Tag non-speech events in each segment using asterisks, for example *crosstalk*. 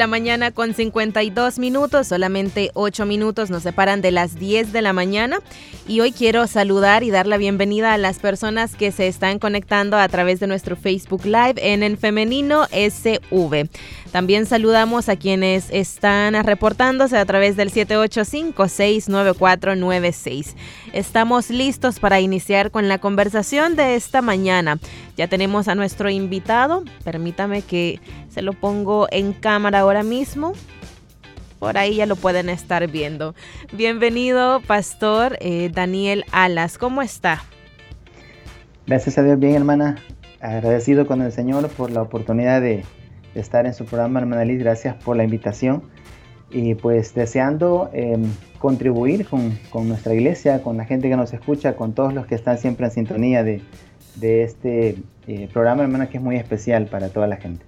La mañana con 52 minutos, solamente 8 minutos nos separan de las 10 de la mañana y hoy quiero saludar y dar la bienvenida a las personas que se están conectando a través de nuestro Facebook Live en el femenino SV. También saludamos a quienes están reportándose a través del 785-69496. Estamos listos para iniciar con la conversación de esta mañana. Ya tenemos a nuestro invitado. Permítame que se lo pongo en cámara ahora mismo. Por ahí ya lo pueden estar viendo. Bienvenido, Pastor eh, Daniel Alas. ¿Cómo está? Gracias a Dios, bien, hermana. Agradecido con el Señor por la oportunidad de estar en su programa, hermana Liz. Gracias por la invitación. Y pues deseando em, contribuir con, nuestra iglesia, con la gente que nos escucha, con todos los que están siempre en sintonía de, este eh, programa, hermana, que es muy especial para toda la gente.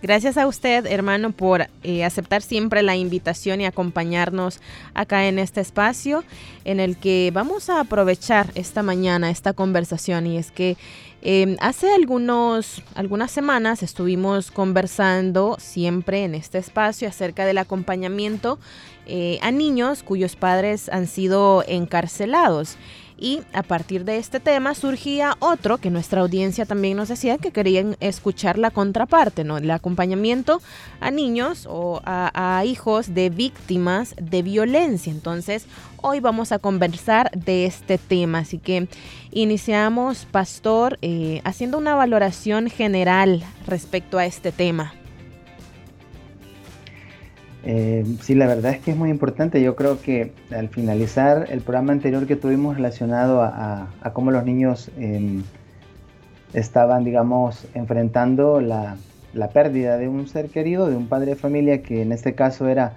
Gracias a usted, hermano, por eh, aceptar siempre la invitación y acompañarnos acá en este espacio en el que vamos a aprovechar esta mañana esta conversación y es que Em, hace algunos, algunas semanas estuvimos conversando siempre en este espacio acerca del acompañamiento eh, a niños cuyos padres han sido encarcelados. Y a partir de este tema surgía otro que nuestra audiencia también nos decía que querían escuchar la contraparte, ¿no? El acompañamiento a niños o a, hijos de víctimas de violencia. Entonces, hoy vamos a conversar de este tema. Así que iniciamos, Pastor, eh, haciendo una valoración general respecto a este tema. Eh, sí, la verdad es que es muy importante. Yo creo que al finalizar el programa anterior que tuvimos relacionado a, cómo los niños em, estaban, digamos, enfrentando la, pérdida de un ser querido, de un padre de familia, que en este caso era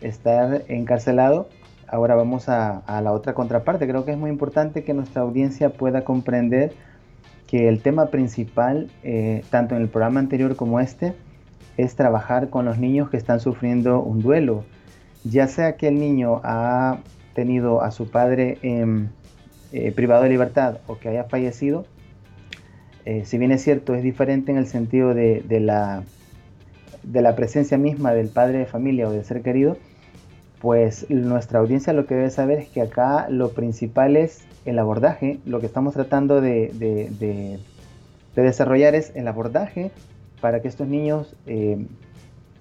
estar encarcelado, ahora vamos a, la otra contraparte. Creo que es muy importante que nuestra audiencia pueda comprender que el tema principal, eh, tanto en el programa anterior como este, es trabajar con los niños que están sufriendo un duelo, ya sea que el niño ha tenido a su padre eh, privado de libertad o que haya fallecido, eh, si bien es cierto, es diferente en el sentido de, la, de la presencia misma del padre de familia o del ser querido, pues nuestra audiencia lo que debe saber es que acá lo principal es el abordaje, lo que estamos tratando de, de desarrollar es el abordaje para que estos niños eh,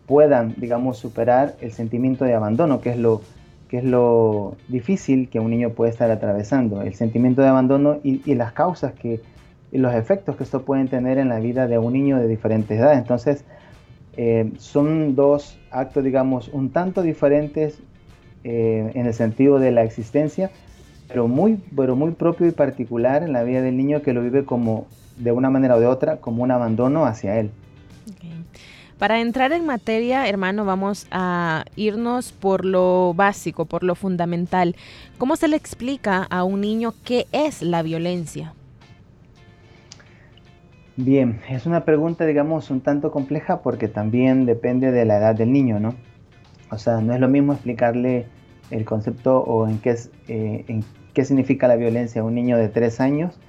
puedan, digamos, superar el sentimiento de abandono, que es lo que es lo difícil que un niño puede estar atravesando, el sentimiento de abandono y, las causas que, y los efectos que esto pueden tener en la vida de un niño de diferentes edades. Entonces, eh, son dos actos, digamos, un tanto diferentes eh, en el sentido de la existencia, pero muy, pero muy propio y particular en la vida del niño que lo vive como, de una manera o de otra, como un abandono hacia él. Para entrar en materia, hermano, vamos a irnos por lo básico, por lo fundamental. ¿Cómo se le explica a un niño qué es la violencia? Bien, es una pregunta, digamos, un tanto compleja porque también depende de la edad del niño, ¿no? O sea, no es lo mismo explicarle el concepto o en qué, es, eh, qué significa la violencia a un niño de 3 años,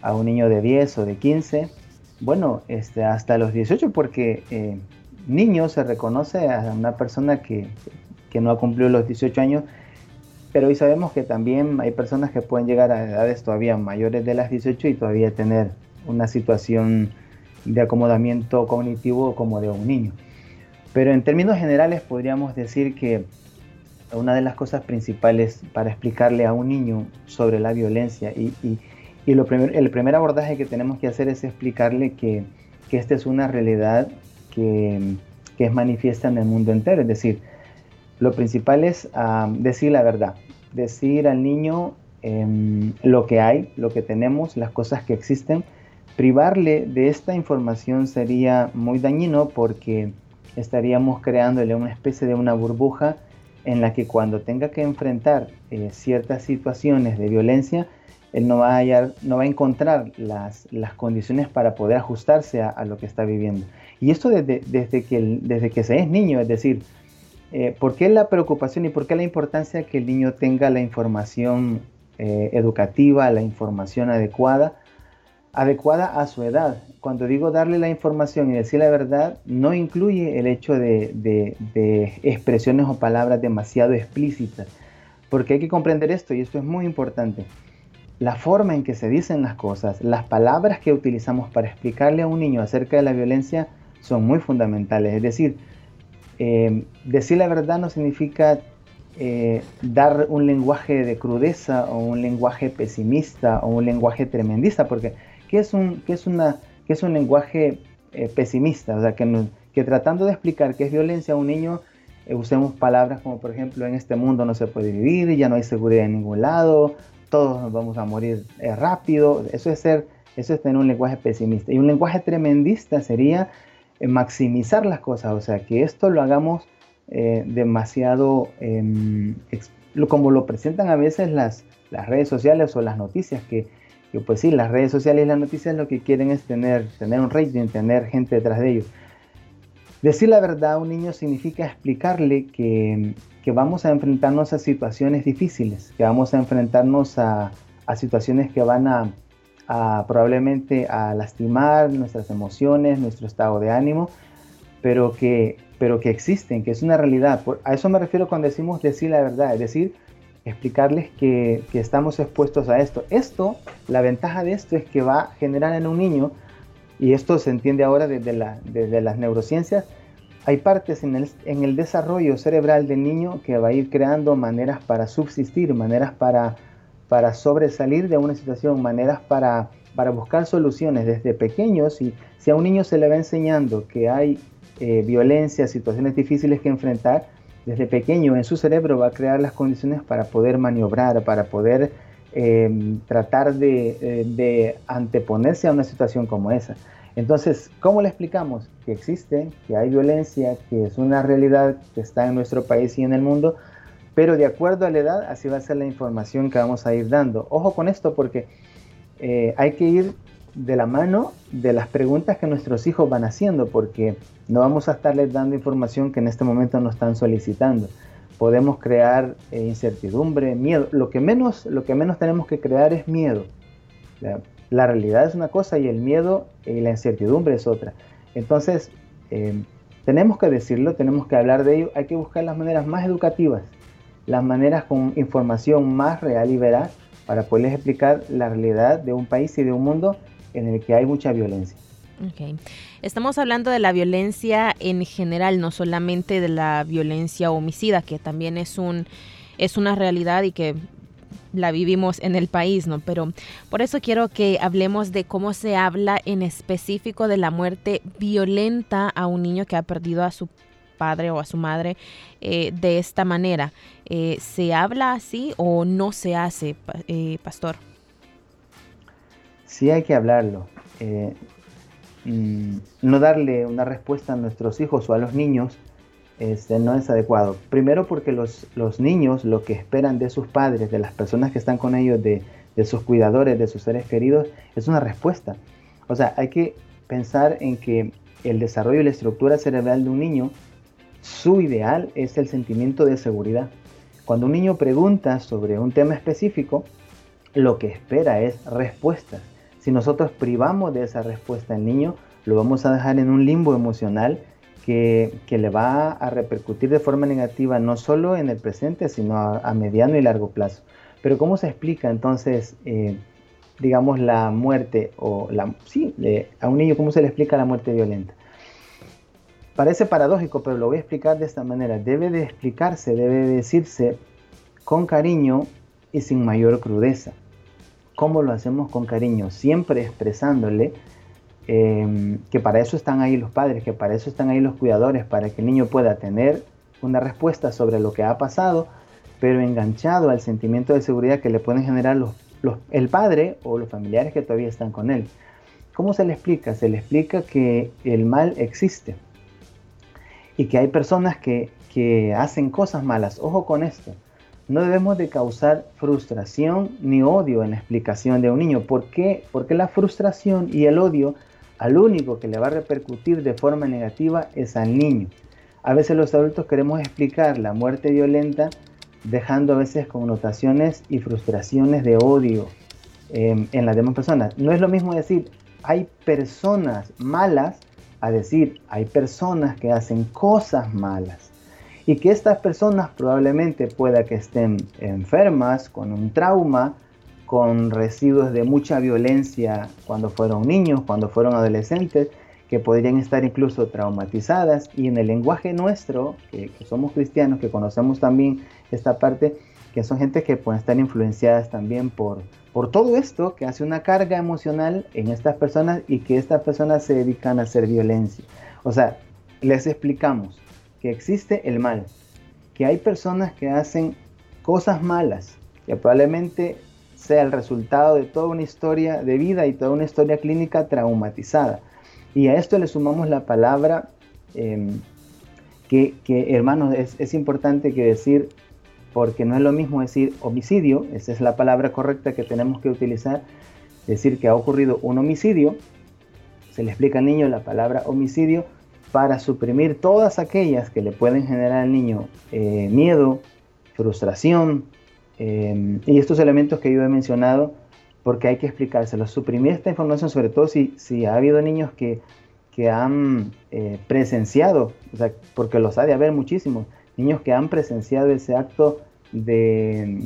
a un niño de 10 o de 15 bueno, este, hasta los 18, porque eh, niño se reconoce a una persona que, no ha cumplido los 18 años, pero hoy sabemos que también hay personas que pueden llegar a edades todavía mayores de las 18 y todavía tener una situación de acomodamiento cognitivo como de un niño. Pero en términos generales podríamos decir que una de las cosas principales para explicarle a un niño sobre la violencia y lo el primer abordaje que tenemos que hacer es explicarle que, que esta es una realidad que, que, es manifiesta en el mundo entero. Es decir, lo principal es ah, decir la verdad, decir al niño em, lo que hay, lo que tenemos, las cosas que existen. Privarle de esta información sería muy dañino porque estaríamos creándole una especie de una burbuja en la que cuando tenga que enfrentar eh, ciertas situaciones de violencia, él no va a, no va a encontrar las, condiciones para poder ajustarse a, lo que está viviendo. Y esto desde, desde, que, desde que se es niño, es decir, eh, ¿por qué la preocupación y por qué la importancia que el niño tenga la información eh, educativa, la información adecuada, adecuada a su edad? Cuando digo darle la información y decir la verdad, no incluye el hecho de, de expresiones o palabras demasiado explícitas, porque hay que comprender esto y esto es muy importante la forma en que se dicen las cosas, las palabras que utilizamos para explicarle a un niño acerca de la violencia son muy fundamentales. Es decir, eh, decir la verdad no significa eh, dar un lenguaje de crudeza o un lenguaje pesimista o un lenguaje tremendista, porque ¿qué es un, qué es una, qué es un lenguaje eh, pesimista? O sea, que, que tratando de explicar qué es violencia a un niño, usemos palabras como por ejemplo en este mundo no se puede vivir, ya no hay seguridad en ningún lado, todos nos vamos a morir eh, rápido. Eso es ser, eso es tener un lenguaje pesimista. Y un lenguaje tremendista sería eh, maximizar las cosas, o sea, que esto lo hagamos eh, demasiado em, como lo presentan a veces las, las redes sociales o las noticias, que, que, pues sí, las redes sociales y las noticias lo que quieren es tener, tener un rating, tener gente detrás de ellos. Decir la verdad a un niño significa explicarle que, que vamos a enfrentarnos a situaciones difíciles, que vamos a enfrentarnos a, situaciones que van a, probablemente a lastimar nuestras emociones, nuestro estado de ánimo, pero que, pero que existen, que es una realidad. a eso me refiero cuando decimos decir la verdad, es decir, explicarles que, estamos expuestos a esto. Esto, la ventaja de esto es que va a generar en un niño, y esto se entiende ahora desde, la, desde las neurociencias, hay partes en el, desarrollo cerebral del niño que va a ir creando maneras para subsistir, maneras para, para sobresalir de una situación, maneras para, para buscar soluciones desde pequeños. Y si a un niño se le va enseñando que hay eh, violencia, situaciones difíciles que enfrentar, desde pequeño en su cerebro va a crear las condiciones para poder maniobrar, para poder eh, tratar eh, de anteponerse a una situación como esa. Entonces, ¿cómo le explicamos que existe, que hay violencia, que es una realidad que está en nuestro país y en el mundo? Pero de acuerdo a la edad, así va a ser la información que vamos a ir dando. Ojo con esto porque eh, hay que ir de la mano de las preguntas que nuestros hijos van haciendo, porque no vamos a estarles dando información que en este momento nos están solicitando. Podemos crear eh, incertidumbre, miedo. Lo que, menos, lo que menos tenemos que crear es miedo. La realidad es una cosa y el miedo y la incertidumbre es otra. Entonces, eh, tenemos que decirlo, tenemos que hablar de ello, hay que buscar las maneras más educativas, las maneras con información más real y veraz para poderles explicar la realidad de un país y de un mundo en el que hay mucha violencia. Okay. Estamos hablando de la violencia en general, no solamente de la violencia homicida, que también es un es una realidad y que la vivimos en el país, ¿no? Pero por eso quiero que hablemos de cómo se habla en específico de la muerte violenta a un niño que ha perdido a su padre o a su madre eh, de esta manera. Eh, ¿Se habla así o no se hace, eh, pastor? Sí hay que hablarlo. Mm, no darle una respuesta a nuestros hijos o a los niños este, no es adecuado. Primero porque los, los, niños lo que esperan de sus padres, de las personas que están con ellos, de, de, sus cuidadores, de sus seres queridos, es una respuesta. O sea, hay que pensar en que el desarrollo y la estructura cerebral de un niño, su ideal es el sentimiento de seguridad. Cuando un niño pregunta sobre un tema específico, lo que espera es respuestas. Si nosotros privamos de esa respuesta al niño, lo vamos a dejar en un limbo emocional que, le va a repercutir de forma negativa no solo en el presente, sino a, mediano y largo plazo. Pero ¿cómo se explica entonces, eh, digamos, la muerte o la... Sí, a un niño, ¿cómo se le explica la muerte violenta? Parece paradójico, pero lo voy a explicar de esta manera. Debe de explicarse, debe de decirse con cariño y sin mayor crudeza. ¿Cómo lo hacemos con cariño? Siempre expresándole Em, que para eso están ahí los padres, que para eso están ahí los cuidadores, para que el niño pueda tener una respuesta sobre lo que ha pasado, pero enganchado al sentimiento de seguridad que le pueden generar los, el padre o los familiares que todavía están con él. ¿Cómo se le explica? Se le explica que el mal existe y que hay personas que, que hacen cosas malas. Ojo con esto, no debemos de causar frustración ni odio en la explicación de un niño. ¿Por qué? Porque la frustración y el odio al único que le va a repercutir de forma negativa es al niño. A veces los adultos queremos explicar la muerte violenta dejando a veces connotaciones y frustraciones de odio em, en las demás personas. No es lo mismo decir hay personas malas a decir hay personas que hacen cosas malas y que estas personas probablemente pueda que estén enfermas con un trauma, con residuos de mucha violencia cuando fueron niños, cuando fueron adolescentes, que podrían estar incluso traumatizadas y en el lenguaje nuestro, que, somos cristianos, que conocemos también esta parte, que son gente que pueden estar influenciadas también por, por todo esto, que hace una carga emocional en estas personas y que estas personas se dedican a hacer violencia. O sea, les explicamos que existe el mal, que hay personas que hacen cosas malas, que probablemente sea el resultado de toda una historia de vida y toda una historia clínica traumatizada. Y a esto le sumamos la palabra em, que, hermanos, es, importante que decir, porque no es lo mismo decir homicidio, esa es la palabra correcta que tenemos que utilizar, decir que ha ocurrido un homicidio, se le explica al niño la palabra homicidio para suprimir todas aquellas que le pueden generar al niño eh, miedo, frustración em, y estos elementos que yo he mencionado porque hay que explicárselo. Suprimir esta información, sobre todo si, si ha habido niños que, que han eh, presenciado, o sea, porque los ha de haber muchísimos, niños que han presenciado ese acto de,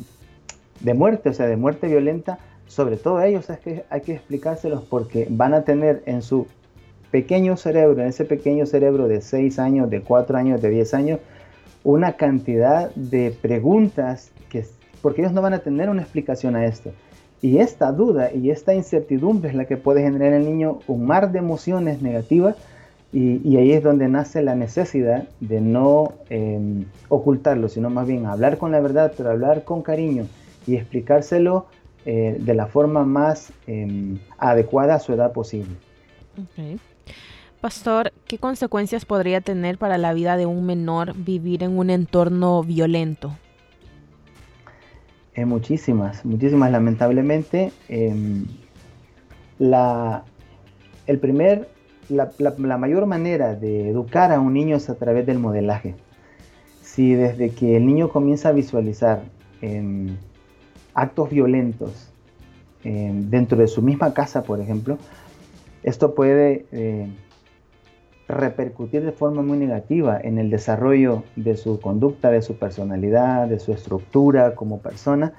de muerte, o sea, de muerte violenta, sobre todo ellos es que hay que explicárselos porque van a tener en su pequeño cerebro, en ese pequeño cerebro de 6 años, de 4 años, de 10 años, una cantidad de preguntas porque ellos no van a tener una explicación a esto. Y esta duda y esta incertidumbre es la que puede generar en el niño un mar de emociones negativas y, ahí es donde nace la necesidad de no em, ocultarlo, sino más bien hablar con la verdad, pero hablar con cariño y explicárselo eh, de la forma más em, adecuada a su edad posible. Pastor, ¿qué consecuencias podría tener para la vida de un menor vivir en un entorno violento? Muchísimas, muchísimas lamentablemente. Em, la, el primer, la, mayor manera de educar a un niño es a través del modelaje. Si desde que el niño comienza a visualizar em, actos violentos em, dentro de su misma casa, por ejemplo, esto puede eh, repercutir de forma muy negativa en el desarrollo de su conducta, de su personalidad, de su estructura como persona.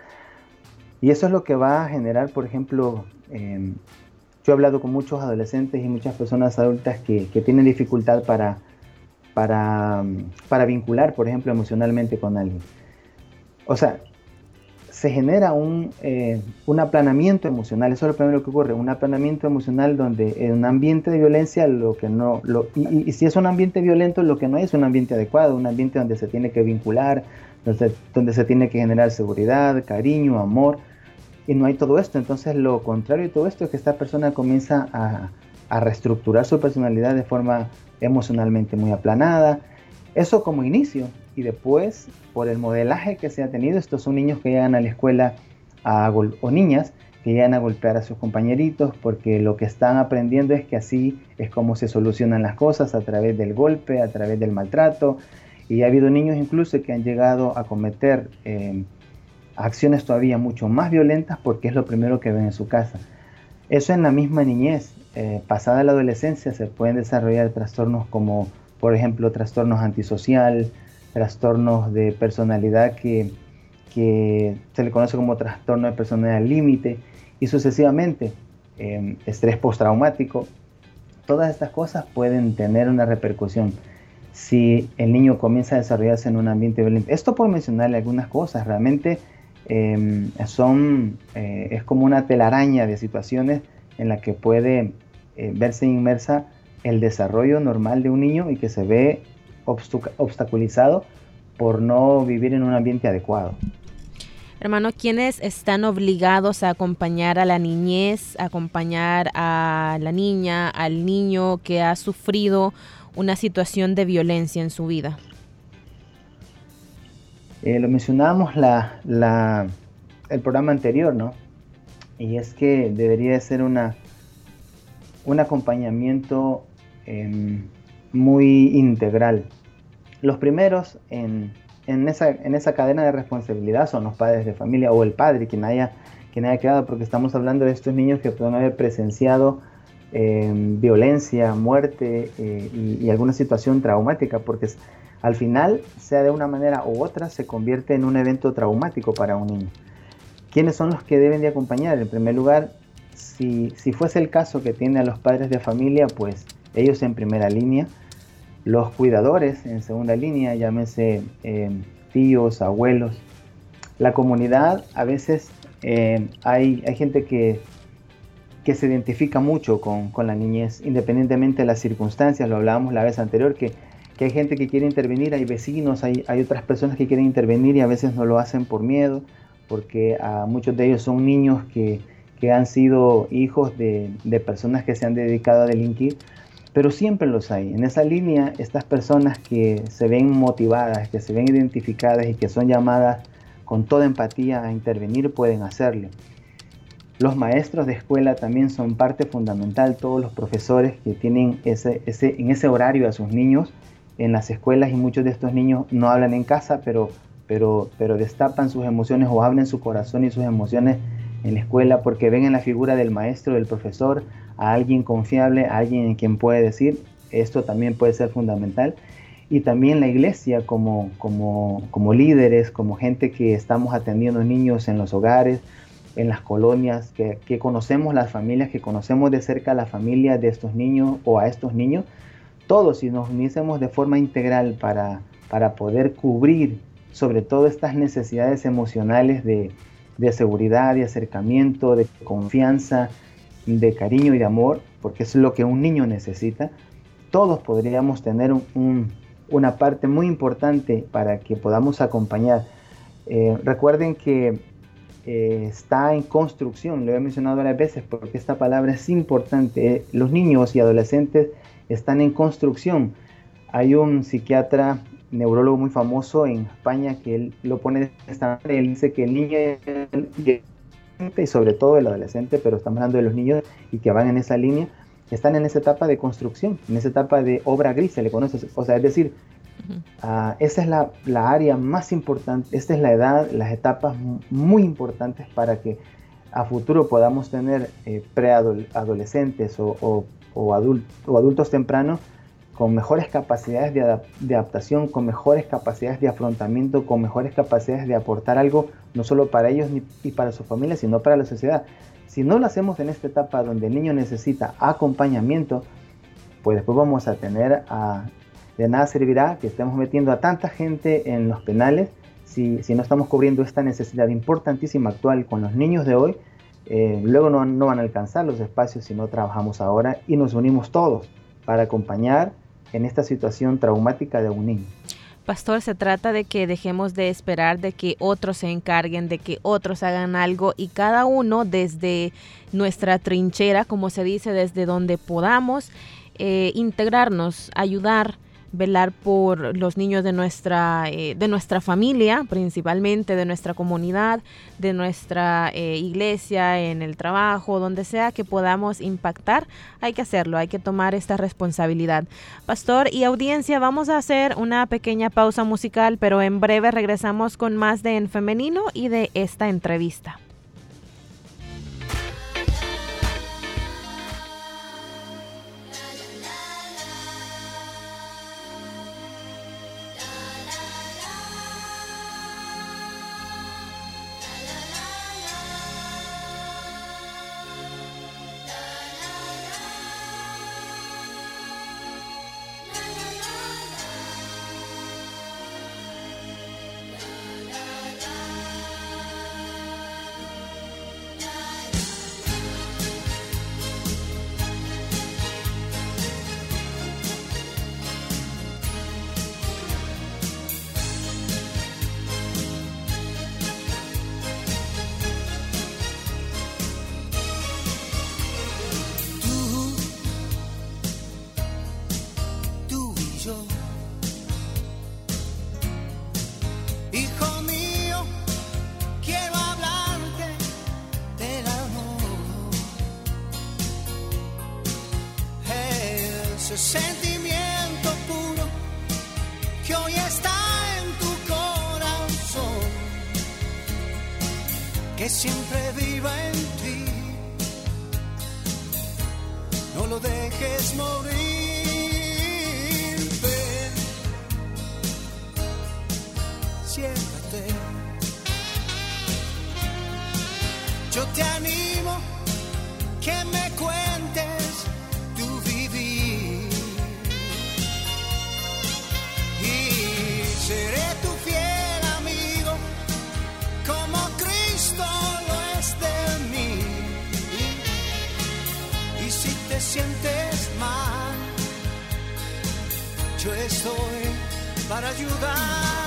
Y eso es lo que va a generar, por ejemplo, em, yo he hablado con muchos adolescentes y muchas personas adultas que, tienen dificultad para, para, para vincular, por ejemplo, emocionalmente con alguien. O sea, se genera un, eh, un, aplanamiento emocional, eso es lo primero que ocurre, un aplanamiento emocional donde en un ambiente de violencia lo que no, lo, y, si es un ambiente violento, lo que no es un ambiente adecuado, un ambiente donde se tiene que vincular, donde, se tiene que generar seguridad, cariño, amor, y no hay todo esto, entonces lo contrario de todo esto es que esta persona comienza a, a reestructurar su personalidad de forma emocionalmente muy aplanada, eso como inicio, y después por el modelaje que se ha tenido, estos son niños que llegan a la escuela a o niñas que llegan a golpear a sus compañeritos porque lo que están aprendiendo es que así es como se solucionan las cosas a través del golpe, a través del maltrato. Y ha habido niños incluso que han llegado a cometer eh, acciones todavía mucho más violentas porque es lo primero que ven en su casa. Eso en la misma niñez. Eh, pasada la adolescencia se pueden desarrollar trastornos como, por ejemplo, trastornos antisocial, trastornos de personalidad que, se le conoce como trastorno de personalidad límite y sucesivamente em, estrés postraumático. Todas estas cosas pueden tener una repercusión si el niño comienza a desarrollarse en un ambiente violento. Esto por mencionarle algunas cosas, realmente em, son, eh, es como una telaraña de situaciones en la que puede eh, verse inmersa el desarrollo normal de un niño y que se ve obstaculizado por no vivir en un ambiente adecuado. Hermano, ¿quiénes están obligados a acompañar a la niñez, acompañar a la niña, al niño que ha sufrido una situación de violencia en su vida? lo mencionábamos la, la, el programa anterior, ¿no? Y es que debería ser una, un acompañamiento em, muy integral. Los primeros en, en, esa, en esa cadena de responsabilidad son los padres de familia o el padre quien haya, quien haya quedado, porque estamos hablando de estos niños que pueden haber presenciado em, violencia, muerte eh, y, y, alguna situación traumática, porque al final, sea de una manera u otra, se convierte en un evento traumático para un niño. ¿Quiénes son los que deben de acompañar? En primer lugar, si, fuese el caso que tiene a los padres de familia, pues ellos en primera línea, los cuidadores en segunda línea, llámese eh, tíos, abuelos. La comunidad, a veces eh, hay, hay, gente que, que, se identifica mucho con, la niñez, independientemente de las circunstancias, lo hablábamos la vez anterior, que, que hay gente que quiere intervenir, hay vecinos, hay, hay, otras personas que quieren intervenir y a veces no lo hacen por miedo, porque a muchos de ellos son niños que, que han sido hijos de, de, personas que se han dedicado a delinquir, pero siempre los hay. En esa línea, estas personas que se ven motivadas, que se ven identificadas y que son llamadas con toda empatía a intervenir, pueden hacerlo. Los maestros de escuela también son parte fundamental, todos los profesores que tienen ese, ese, en ese horario a sus niños en las escuelas y muchos de estos niños no hablan en casa, pero, pero, pero destapan sus emociones o hablan su corazón y sus emociones en la escuela porque ven en la figura del maestro, del profesor, a alguien confiable, a alguien en quien puede decir, esto también puede ser fundamental. Y también la iglesia como, como, como líderes, como gente que estamos atendiendo niños en los hogares, en las colonias, que, que, conocemos las familias, que conocemos de cerca la familia de estos niños o a estos niños, todos si nos uniésemos de forma integral para, para poder cubrir sobre todo estas necesidades emocionales de, de seguridad, de acercamiento, de confianza, de cariño y de amor, porque es lo que un niño necesita, todos podríamos tener una parte muy importante para que podamos acompañar. Eh, recuerden que eh, está en construcción, lo he mencionado varias veces porque esta palabra es importante. los niños y adolescentes están en construcción. Hay un psiquiatra neurólogo muy famoso en España que él lo pone de esta manera. Él dice que el niño y sobre todo el adolescente, pero estamos hablando de los niños y que van en esa línea, están en esa etapa de construcción, en esa etapa de obra gris, se le conoce. O sea, es decir, uh, esa es la, la, área más importante, esta es la edad, las etapas muy importantes para que a futuro podamos tener eh, preadolescentes o, o, o, adult, o adultos tempranos con mejores capacidades de, adaptación, con mejores capacidades de afrontamiento, con mejores capacidades de aportar algo, no solo para ellos ni, y para su familia, sino para la sociedad. Si no lo hacemos en esta etapa donde el niño necesita acompañamiento, pues después vamos a tener a, de nada servirá que estemos metiendo a tanta gente en los penales si, si no estamos cubriendo esta necesidad importantísima actual con los niños de hoy. Eh, luego no, no van a alcanzar los espacios si no trabajamos ahora y nos unimos todos para acompañar en esta situación traumática de un niño. Pastor, se trata de que dejemos de esperar de que otros se encarguen, de que otros hagan algo y cada uno desde nuestra trinchera, como se dice, desde donde podamos eh, integrarnos, ayudar velar por los niños de nuestra, eh, de nuestra familia, principalmente de nuestra comunidad, de nuestra eh, iglesia, en el trabajo, donde sea que podamos impactar, hay que hacerlo, hay que tomar esta responsabilidad. Pastor y audiencia, vamos a hacer una pequeña pausa musical, pero en breve regresamos con más de En Femenino y de esta entrevista. Que siempre viva en ti. No lo dejes morir. Ven, siéntate. Yo te animo que me cuentes sientes mal, yo estoy para ayudar.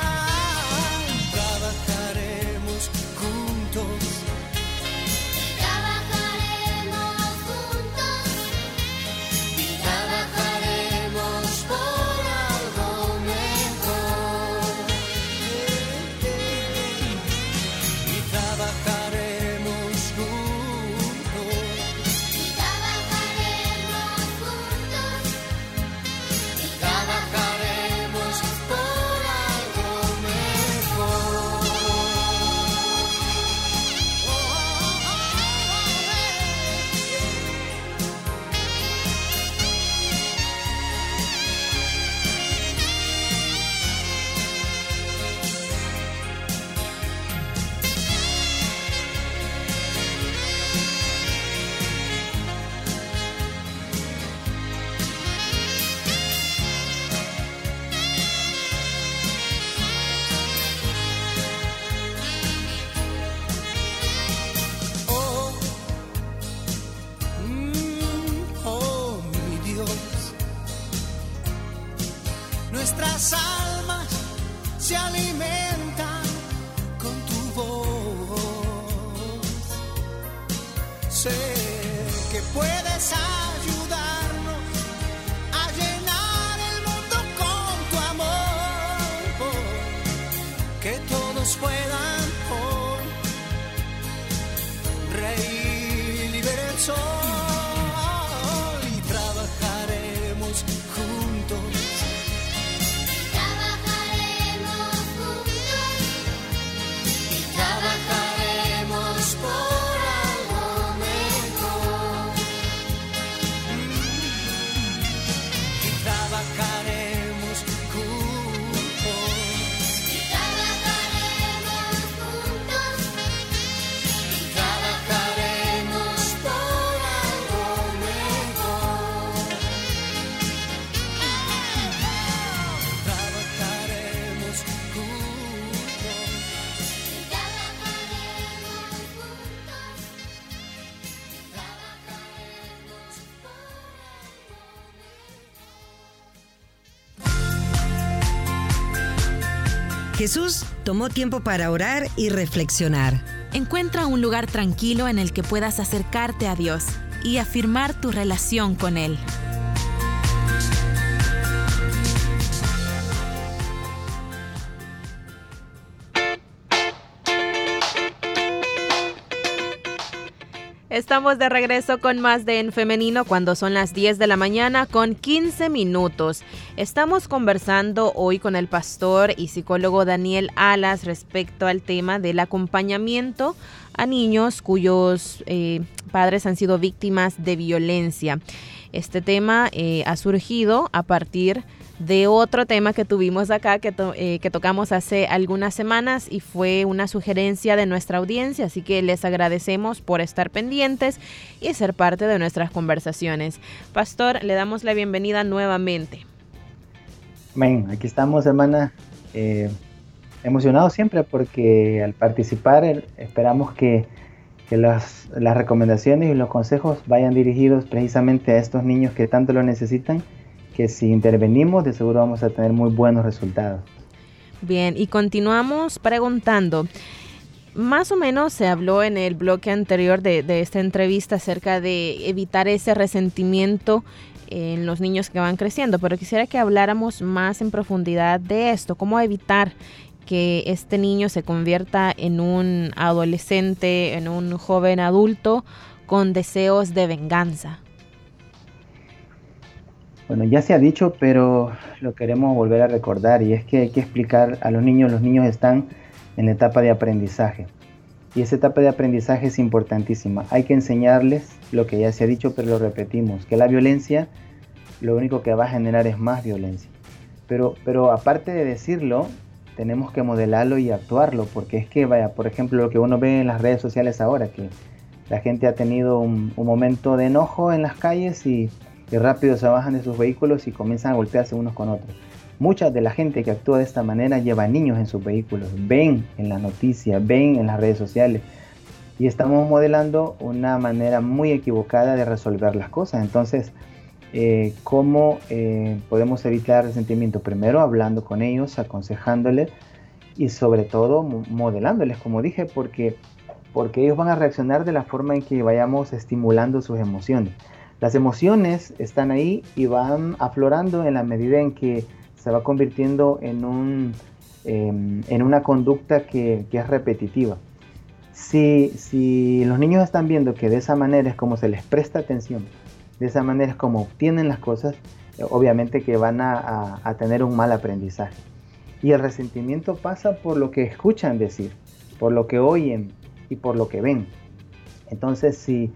Jesús tomó tiempo para orar y reflexionar. Encuentra un lugar tranquilo en el que puedas acercarte a Dios y afirmar tu relación con Él. Estamos de regreso con más de En Femenino cuando son las 10 de la mañana con 15 minutos. Estamos conversando hoy con el pastor y psicólogo Daniel Alas respecto al tema del acompañamiento a niños cuyos eh, padres han sido víctimas de violencia. Este tema eh, ha surgido a partir de otro tema que tuvimos acá, que, eh, que tocamos hace algunas semanas y fue una sugerencia de nuestra audiencia, así que les agradecemos por estar pendientes y ser parte de nuestras conversaciones. Pastor, le damos la bienvenida nuevamente. Amén. Aquí estamos, hermana, eh, emocionados siempre porque al participar esperamos que, que las, las recomendaciones y los consejos vayan dirigidos precisamente a estos niños que tanto lo necesitan, que si intervenimos de seguro vamos a tener muy buenos resultados. Bien, y continuamos preguntando. Más o menos se habló en el bloque anterior de, esta entrevista acerca de evitar ese resentimiento en los niños que van creciendo, pero quisiera que habláramos más en profundidad de esto, cómo evitar que este niño se convierta en un adolescente, en un joven adulto con deseos de venganza. Bueno, ya se ha dicho, pero lo queremos volver a recordar y es que hay que explicar a los niños, los niños están en la etapa de aprendizaje y esa etapa de aprendizaje es importantísima. Hay que enseñarles lo que ya se ha dicho, pero lo repetimos, que la violencia lo único que va a generar es más violencia. Pero, pero aparte de decirlo, tenemos que modelarlo y actuarlo, porque es que, vaya, por ejemplo, lo que uno ve en las redes sociales ahora, que la gente ha tenido un, un momento de enojo en las calles y, y rápido se bajan de sus vehículos y comienzan a golpearse unos con otros. Mucha de la gente que actúa de esta manera lleva niños en sus vehículos, ven en las noticias, ven en las redes sociales y estamos modelando una manera muy equivocada de resolver las cosas. Entonces, eh, ¿cómo eh, podemos evitar resentimiento? Primero hablando con ellos, aconsejándoles y sobre todo mo- modelándoles, como dije, porque, porque ellos van a reaccionar de la forma en que vayamos estimulando sus emociones. Las emociones están ahí y van aflorando en la medida en que se va convirtiendo en, un, em, en una conducta que, que es repetitiva. Si, si los niños están viendo que de esa manera es como se les presta atención, de esa manera es como obtienen las cosas, eh, obviamente que van a, a- a tener un mal aprendizaje. Y el resentimiento pasa por lo que escuchan decir, por lo que oyen y por lo que ven. Entonces, si,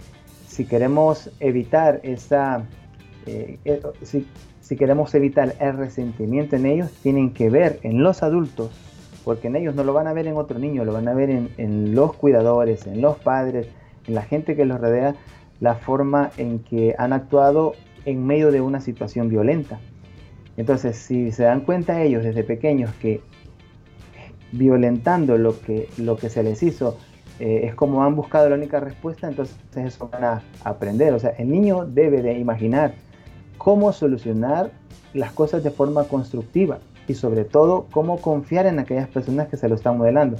si queremos evitar esa, eh, eh, si, si queremos evitar el resentimiento en ellos, tienen que ver en los adultos, porque en ellos no lo van a ver en otro niño, lo van a ver en, en los cuidadores, en los padres, en la gente que los rodea, la forma en que han actuado en medio de una situación violenta. Entonces, si se dan cuenta ellos desde pequeños que violentando lo que, lo que se les hizo eh, es como han buscado la única respuesta, entonces eso van a aprender. O sea, el niño debe de imaginar cómo solucionar las cosas de forma constructiva y sobre todo cómo confiar en aquellas personas que se lo están modelando.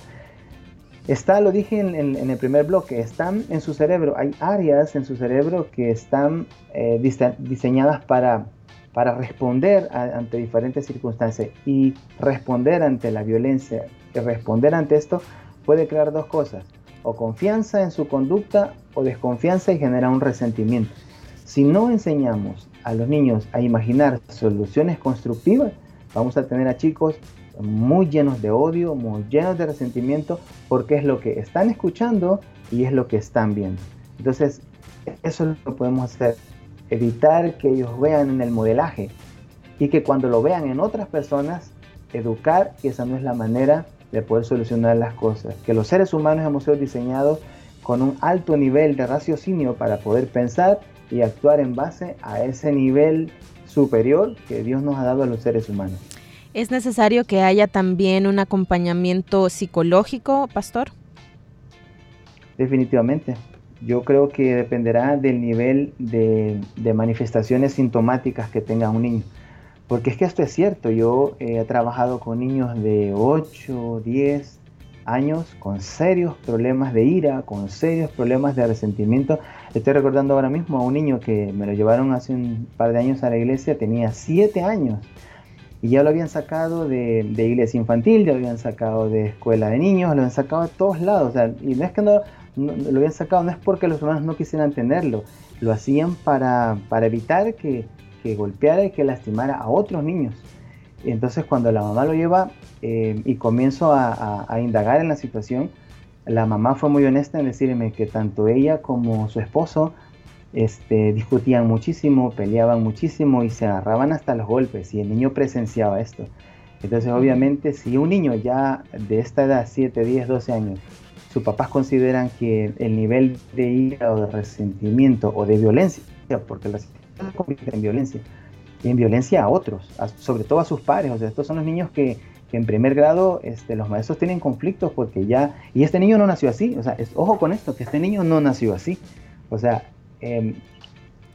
Está, lo dije en, en- en el primer bloque, están en su cerebro, hay áreas en su cerebro que están eh, dise- diseñadas para, para responder a- ante diferentes circunstancias y responder ante la violencia y responder ante esto puede crear dos cosas, o confianza en su conducta o desconfianza y genera un resentimiento. Si no enseñamos a los niños a imaginar soluciones constructivas, vamos a tener a chicos muy llenos de odio, muy llenos de resentimiento, porque es lo que están escuchando y es lo que están viendo. Entonces, eso es lo que podemos hacer, evitar que ellos vean en el modelaje y que cuando lo vean en otras personas, educar que esa no es la manera de poder solucionar las cosas, que los seres humanos hemos sido diseñados con un alto nivel de raciocinio para poder pensar y actuar en base a ese nivel superior que Dios nos ha dado a los seres humanos. ¿Es necesario que haya también un acompañamiento psicológico, pastor? Definitivamente. Yo creo que dependerá del nivel de, de manifestaciones sintomáticas que tenga un niño. Porque es que esto es cierto. Yo eh, he trabajado con niños de 8, 10 años con serios problemas de ira, con serios problemas de resentimiento. Estoy recordando ahora mismo a un niño que me lo llevaron hace un par de años a la iglesia, tenía 7 años. Y ya lo habían sacado de, de iglesia infantil, ya lo habían sacado de escuela de niños, lo habían sacado de todos lados. O sea, y no es que no, no- lo habían sacado, no es porque los humanos no quisieran tenerlo, lo hacían para, para evitar que, que golpeara y que lastimara a otros niños. Y entonces cuando la mamá lo lleva eh, y comienzo a, a- a indagar en la situación, la mamá fue muy honesta en decirme que tanto ella como su esposo este, discutían muchísimo, peleaban muchísimo y se agarraban hasta los golpes y el niño presenciaba esto. Entonces obviamente si un niño ya de esta edad, 7, 10, 12 años, sus papás consideran que el nivel de ira o de resentimiento o de violencia, porque se en violencia, en violencia a otros, sobre todo a sus pares, o sea, estos son los niños que, que en primer grado este, los maestros tienen conflictos porque ya, y este niño no nació así, o sea, es- ojo con esto, que este niño no nació así, o sea, em,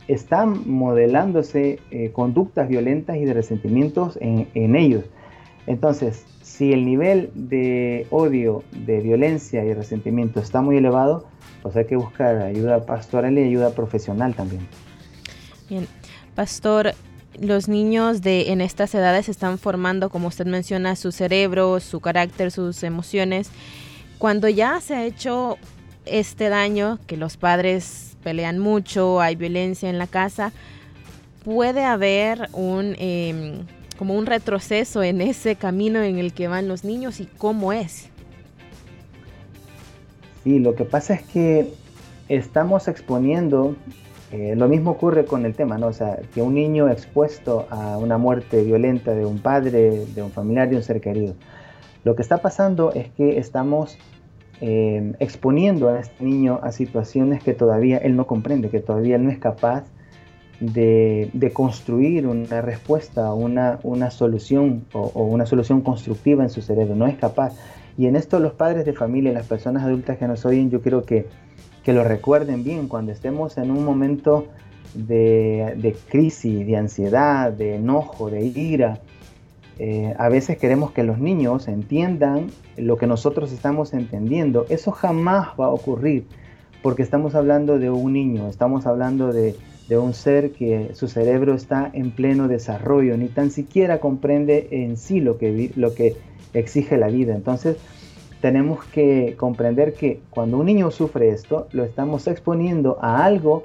están modelándose eh, conductas violentas y de resentimientos en, en ellos. Entonces, si el nivel de odio, de violencia y resentimiento está muy elevado, pues hay que buscar ayuda pastoral y ayuda profesional también. Bien, pastor, los niños de en estas edades están formando, como usted menciona, su cerebro, su carácter, sus emociones. Cuando ya se ha hecho este daño, que los padres pelean mucho, hay violencia en la casa, puede haber un em, como un retroceso en ese camino en el que van los niños y cómo es. Sí, lo que pasa es que estamos exponiendo, eh, lo mismo ocurre con el tema, ¿no? O sea, que un niño expuesto a una muerte violenta de un padre, de un familiar, de un ser querido. Lo que está pasando es que estamos eh, exponiendo a este niño a situaciones que todavía él no comprende, que todavía él no es capaz de, construir una respuesta, una, solución o, una solución constructiva en su cerebro, no es capaz. Y en esto los padres de familia, las personas adultas que nos oyen, yo quiero que, que lo recuerden bien cuando estemos en un momento de, de crisis, de ansiedad, de enojo, de ira. eh, a veces queremos que los niños entiendan lo que nosotros estamos entendiendo. Eso jamás va a ocurrir porque estamos hablando de un niño, estamos hablando de, de un ser que su cerebro está en pleno desarrollo, ni tan siquiera comprende en sí lo que, lo que exige la vida. Entonces, tenemos que comprender que cuando un niño sufre esto, lo estamos exponiendo a algo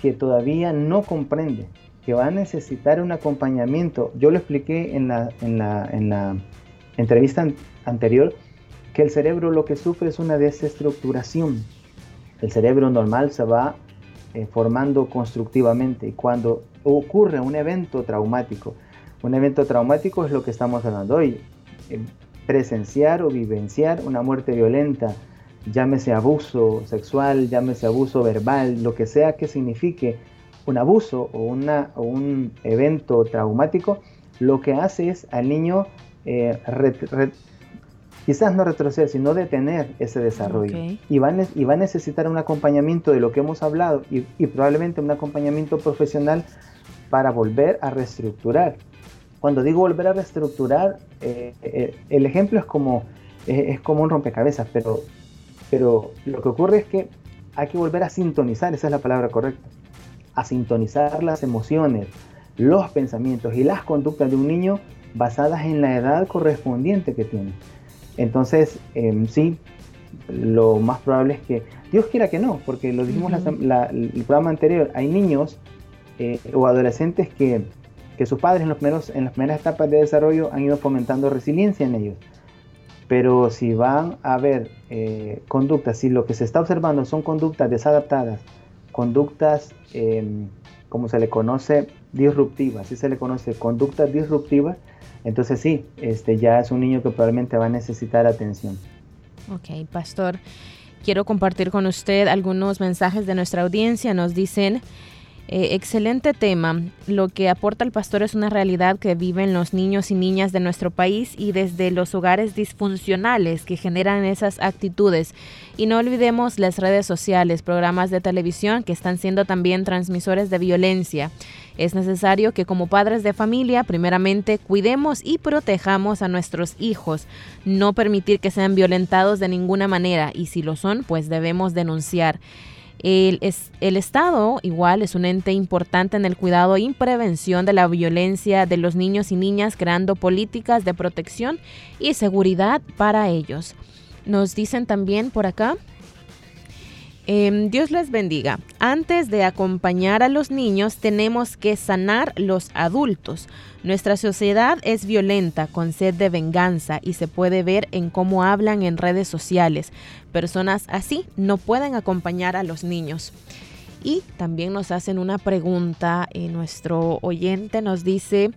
que todavía no comprende, que va a necesitar un acompañamiento. Yo lo expliqué en la, en la, en la entrevista an- anterior, que el cerebro lo que sufre es una desestructuración. El cerebro normal se va eh, formando constructivamente y cuando ocurre un evento traumático, un evento traumático es lo que estamos hablando hoy, eh, presenciar o vivenciar una muerte violenta, llámese abuso sexual, llámese abuso verbal, lo que sea que signifique un abuso o, una, o un evento traumático, lo que hace es al niño eh, re- re- quizás no retroceder, sino detener ese desarrollo. Y, va a, ne- y va a necesitar un acompañamiento de lo que hemos hablado y, y probablemente un acompañamiento profesional para volver a reestructurar. Cuando digo volver a reestructurar, eh, eh, el ejemplo es como, eh, es como un rompecabezas, pero, pero lo que ocurre es que hay que volver a sintonizar, esa es la palabra correcta, a sintonizar las emociones, los pensamientos y las conductas de un niño basadas en la edad correspondiente que tiene. Entonces, em, sí, lo más probable es que, Dios quiera que no, porque lo dijimos la- el programa anterior, hay niños o adolescentes que, que sus padres en, las primeras etapas de desarrollo han ido fomentando resiliencia en ellos. Pero si van a haber eh, conductas, si lo que se está observando son conductas desadaptadas, conductas, em, como se le conoce, disruptivas, si se le conoce conductas disruptivas, entonces sí, este ya es un niño que probablemente va a necesitar atención. Ok, pastor, quiero compartir con usted algunos mensajes de nuestra audiencia. Nos dicen, eh, excelente tema. Lo que aporta el pastor es una realidad que viven los niños y niñas de nuestro país y desde los hogares disfuncionales que generan esas actitudes. Y no olvidemos las redes sociales, programas de televisión que están siendo también transmisores de violencia. Es necesario que como padres de familia, primeramente, cuidemos y protejamos a nuestros hijos, no permitir que sean violentados de ninguna manera y si lo son, pues debemos denunciar. El, es- el Estado igual es un ente importante en el cuidado y prevención de la violencia de los niños y niñas, creando políticas de protección y seguridad para ellos. Nos dicen también por acá, Em, Dios les bendiga. Antes de acompañar a los niños tenemos que sanar los adultos. Nuestra sociedad es violenta, con sed de venganza y se puede ver en cómo hablan en redes sociales. Personas así no pueden acompañar a los niños. Y también nos hacen una pregunta, eh, nuestro oyente nos dice,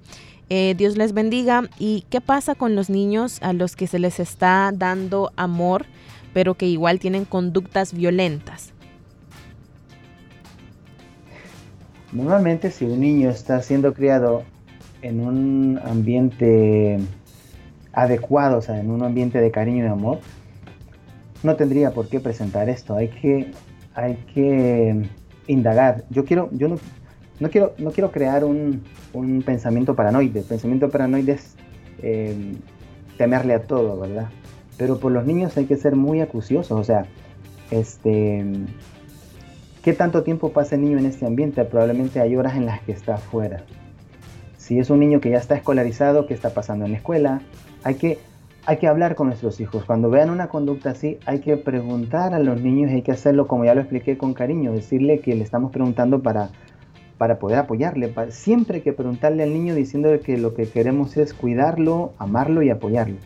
eh, Dios les bendiga, ¿y qué pasa con los niños a los que se les está dando amor? Pero que igual tienen conductas violentas. Normalmente si un niño está siendo criado en un ambiente adecuado, o sea, en un ambiente de cariño y amor, no tendría por qué presentar esto. Hay que, hay que indagar. Yo quiero, yo no, no quiero, no quiero crear un, un pensamiento paranoide. El pensamiento paranoide es eh, temerle a todo, ¿verdad? Pero por los niños hay que ser muy acuciosos, o sea, este, ¿qué tanto tiempo pasa el niño en este ambiente? Probablemente hay horas en las que está afuera. Si es un niño que ya está escolarizado, ¿qué está pasando en la escuela? Hay que, hay que hablar con nuestros hijos. Cuando vean una conducta así, hay que preguntar a los niños y hay que hacerlo, como ya lo expliqué, con cariño, decirle que le estamos preguntando para, para poder apoyarle. Siempre hay que preguntarle al niño diciendo que lo que queremos es cuidarlo, amarlo y apoyarlo.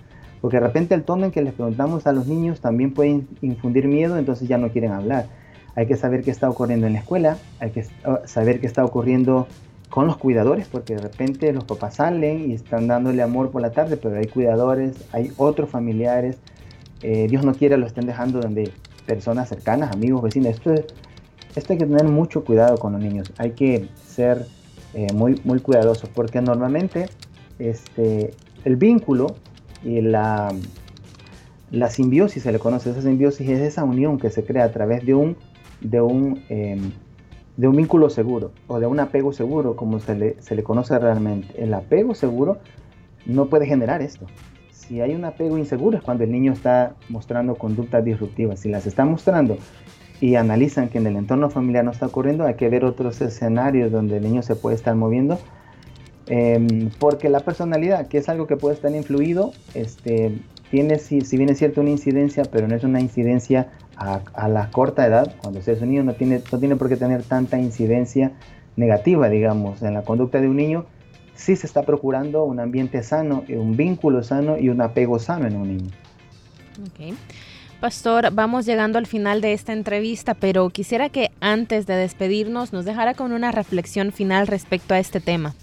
Porque de repente el tono en que les preguntamos a los niños también puede in- infundir miedo, entonces ya no quieren hablar. Hay que saber qué está ocurriendo en la escuela, hay que uh, saber qué está ocurriendo con los cuidadores, porque de repente los papás salen y están dándole amor por la tarde, pero hay cuidadores, hay otros familiares. eh, Dios no quiere lo estén dejando donde personas cercanas, amigos, vecinos. Esto, es- esto hay que tener mucho cuidado con los niños. Hay que ser eh, muy, muy cuidadosos, porque normalmente este, el vínculo y la, la simbiosis, se le conoce, esa simbiosis es esa unión que se crea a través de un, de un, eh, de un vínculo seguro o de un apego seguro, como se le, se le conoce realmente. El apego seguro no puede generar esto. Si hay un apego inseguro es cuando el niño está mostrando conductas disruptivas. Si las está mostrando y analizan que en el entorno familiar no está ocurriendo, hay que ver otros escenarios donde el niño se puede estar moviendo. Em, porque la personalidad, que es algo que puede estar influido, este, tiene, si, si bien es cierto, una incidencia, pero no es una incidencia a, la corta edad, cuando se es un niño, no tiene, no tiene por qué tener tanta incidencia negativa, digamos, en la conducta de un niño, sí se está procurando un ambiente sano, eh, un vínculo sano y un apego sano en un niño. Ok. Pastor, vamos llegando al final de esta entrevista, pero quisiera que antes de despedirnos nos dejara con una reflexión final respecto a este tema.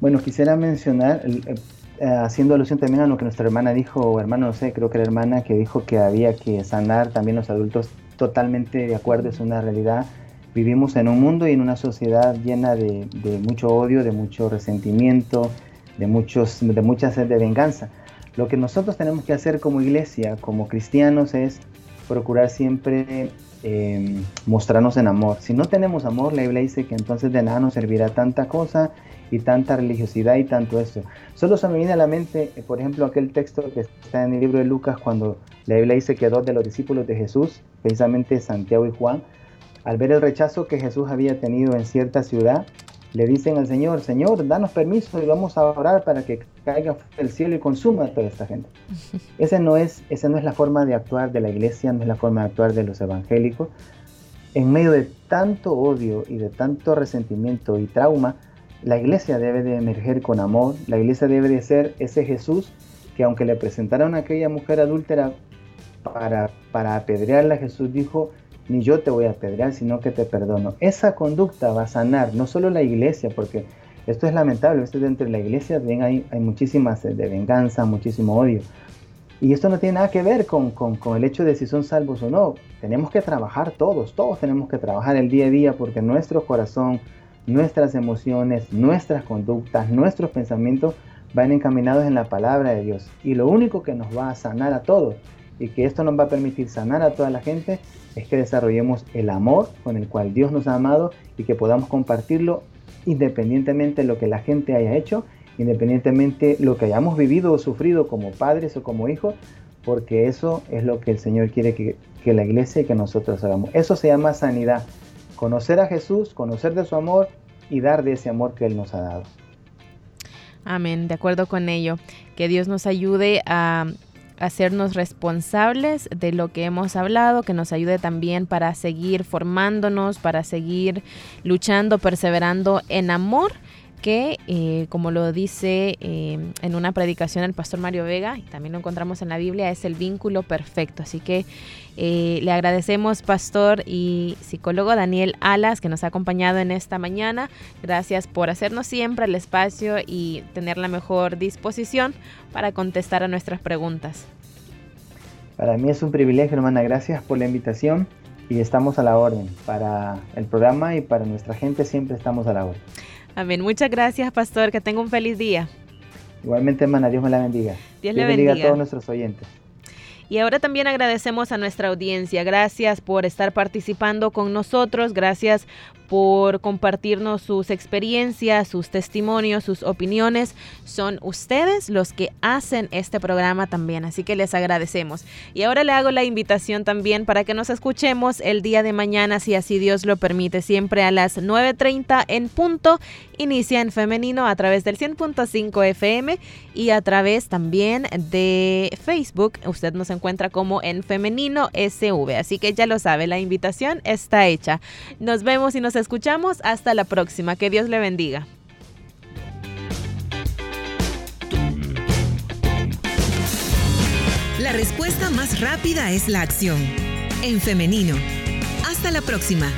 Bueno, quisiera mencionar, eh, eh, haciendo alusión también a lo que nuestra hermana dijo, o hermano, no sé, creo que la hermana que dijo que había que sanar también los adultos, totalmente de acuerdo, es una realidad. Vivimos en un mundo y en una sociedad llena de, mucho odio, de mucho resentimiento, de, muchos, de mucha sed de venganza. Lo que nosotros tenemos que hacer como iglesia, como cristianos, es procurar siempre eh, mostrarnos en amor. Si no tenemos amor, la Biblia dice que entonces de nada nos servirá tanta cosa y tanta religiosidad y tanto esto. Solo se me viene a la mente, eh, por ejemplo, aquel texto que está en el libro de Lucas cuando la Biblia dice que dos de los discípulos de Jesús, precisamente Santiago y Juan, al ver el rechazo que Jesús había tenido en cierta ciudad, le dicen al Señor, Señor, danos permiso y vamos a orar para que caiga del cielo y consuma a toda esta gente. *laughs* Ese no es, esa no es la forma de actuar de la iglesia, no es la forma de actuar de los evangélicos. En medio de tanto odio y de tanto resentimiento y trauma, la iglesia debe de emerger con amor, la iglesia debe de ser ese Jesús que aunque le presentaron a aquella mujer adúltera para, para apedrearla, Jesús dijo, ni yo te voy a apedrear, sino que te perdono. Esa conducta va a sanar no solo la iglesia, porque esto es lamentable, esto dentro de la iglesia hay, hay muchísima sed de venganza, muchísimo odio. Y esto no tiene nada que ver con, con, con el hecho de si son salvos o no. Tenemos que trabajar todos, todos tenemos que trabajar el día a día porque nuestro corazón, nuestras emociones, nuestras conductas, nuestros pensamientos van encaminados en la palabra de Dios. Y lo único que nos va a sanar a todos y que esto nos va a permitir sanar a toda la gente es que desarrollemos el amor con el cual Dios nos ha amado y que podamos compartirlo independientemente de lo que la gente haya hecho, independientemente de lo que hayamos vivido o sufrido como padres o como hijos, porque eso es lo que el Señor quiere que, que la iglesia y que nosotros hagamos. Eso se llama sanidad. Conocer a Jesús, conocer de su amor y dar de ese amor que Él nos ha dado. Amén, de acuerdo con ello. Que Dios nos ayude a hacernos responsables de lo que hemos hablado, que nos ayude también para seguir formándonos, para seguir luchando, perseverando en amor, que eh, como lo dice eh, en una predicación el pastor Mario Vega, y también lo encontramos en la Biblia, es el vínculo perfecto. Así que eh, le agradecemos, pastor y psicólogo Daniel Alas, que nos ha acompañado en esta mañana. Gracias por hacernos siempre el espacio y tener la mejor disposición para contestar a nuestras preguntas. Para mí es un privilegio, hermana. Gracias por la invitación y estamos a la orden. Para el programa y para nuestra gente siempre estamos a la orden. Amén. Muchas gracias, pastor. Que tenga un feliz día. Igualmente, hermana, Dios me la bendiga. Dios le bendiga a bendiga. todos nuestros oyentes. Y ahora también agradecemos a nuestra audiencia. Gracias por estar participando con nosotros. Gracias por compartirnos sus experiencias, sus testimonios, sus opiniones. Son ustedes los que hacen este programa también, así que les agradecemos. Y ahora le hago la invitación también para que nos escuchemos el día de mañana, si así Dios lo permite, siempre a las 9.30 en punto. Inicia en femenino a través del 100.5 FM y a través también de Facebook. Usted nos encuentra como en femenino SV. Así que ya lo sabe, la invitación está hecha. Nos vemos y nos escuchamos. Hasta la próxima. Que Dios le bendiga. La respuesta más rápida es la acción. En femenino. Hasta la próxima.